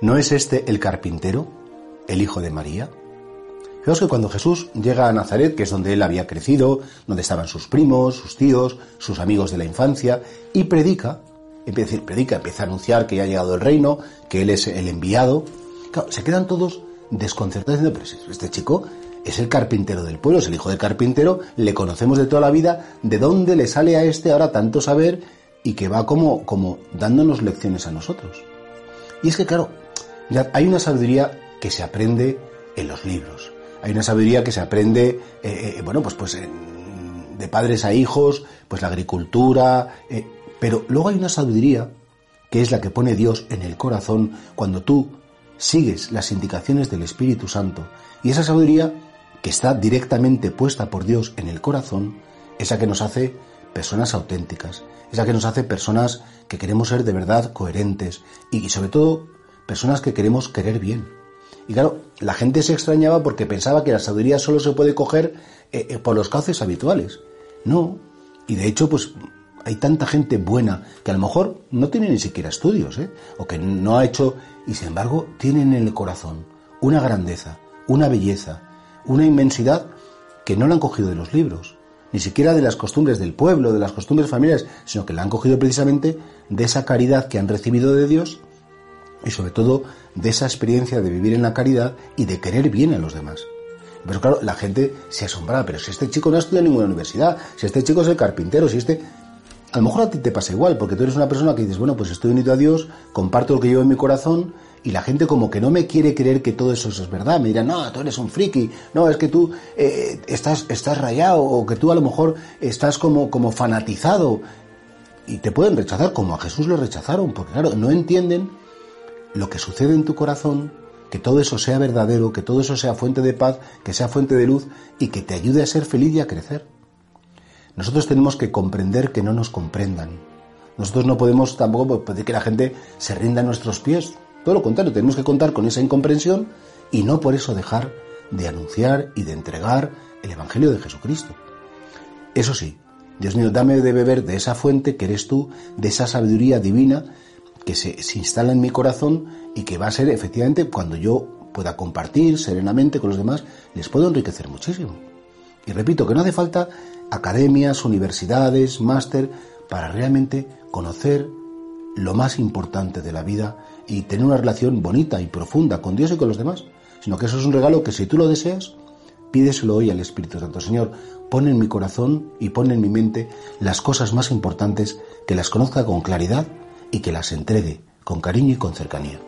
¿No es este el carpintero, el hijo de María? Fijaos que cuando Jesús llega a Nazaret, que es donde él había crecido, donde estaban sus primos, sus tíos, sus amigos de la infancia, y predica, empieza a predica, empieza a anunciar que ya ha llegado el reino, que él es el enviado, claro, se quedan todos desconcertados diciendo, pero este chico es el carpintero del pueblo, es el hijo del carpintero, le conocemos de toda la vida, ¿de dónde le sale a este ahora tanto saber y que va como, como dándonos lecciones a nosotros? Y es que, claro, hay una sabiduría que se aprende en los libros. Hay una sabiduría que se aprende, eh, eh, bueno, pues, pues de padres a hijos, pues la agricultura, eh, pero luego hay una sabiduría que es la que pone Dios en el corazón cuando tú sigues las indicaciones del Espíritu Santo. Y esa sabiduría que está directamente puesta por Dios en el corazón, esa que nos hace personas auténticas, esa que nos hace personas que queremos ser de verdad coherentes y sobre todo personas que queremos querer bien. Y claro, la gente se extrañaba porque pensaba que la sabiduría solo se puede coger eh, eh, por los cauces habituales. No, y de hecho, pues hay tanta gente buena que a lo mejor no tiene ni siquiera estudios, ¿eh? o que no ha hecho, y sin embargo tienen en el corazón una grandeza, una belleza, una inmensidad que no la han cogido de los libros, ni siquiera de las costumbres del pueblo, de las costumbres familiares, sino que la han cogido precisamente de esa caridad que han recibido de Dios y sobre todo de esa experiencia de vivir en la caridad y de querer bien a los demás. Pero claro, la gente se asombraba, pero si este chico no ha estudiado en ninguna universidad, si este chico es el carpintero, si este... A lo mejor a ti te pasa igual, porque tú eres una persona que dices, bueno, pues estoy unido a Dios, comparto lo que llevo en mi corazón, y la gente como que no me quiere creer que todo eso es verdad. Me dirán, no, tú eres un friki, no, es que tú eh, estás, estás rayado, o que tú a lo mejor estás como, como fanatizado. Y te pueden rechazar como a Jesús lo rechazaron, porque claro, no entienden lo que sucede en tu corazón, que todo eso sea verdadero, que todo eso sea fuente de paz, que sea fuente de luz y que te ayude a ser feliz y a crecer. Nosotros tenemos que comprender que no nos comprendan. Nosotros no podemos tampoco pedir que la gente se rinda a nuestros pies. Todo lo contrario, tenemos que contar con esa incomprensión y no por eso dejar de anunciar y de entregar el Evangelio de Jesucristo. Eso sí, Dios mío, dame de beber de esa fuente que eres tú, de esa sabiduría divina que se, instala en mi corazón y que va a ser efectivamente cuando yo pueda compartir serenamente con los demás, les puedo enriquecer muchísimo. Y repito que no hace falta academias, universidades, máster, para realmente conocer lo más importante de la vida y tener una relación bonita y profunda con Dios y con los demás, sino que eso es un regalo que si tú lo deseas, pídeselo hoy al Espíritu Santo. Señor, pon en mi corazón y pon en mi mente las cosas más importantes, que las conozca con claridad y que las entregue con cariño y con cercanía.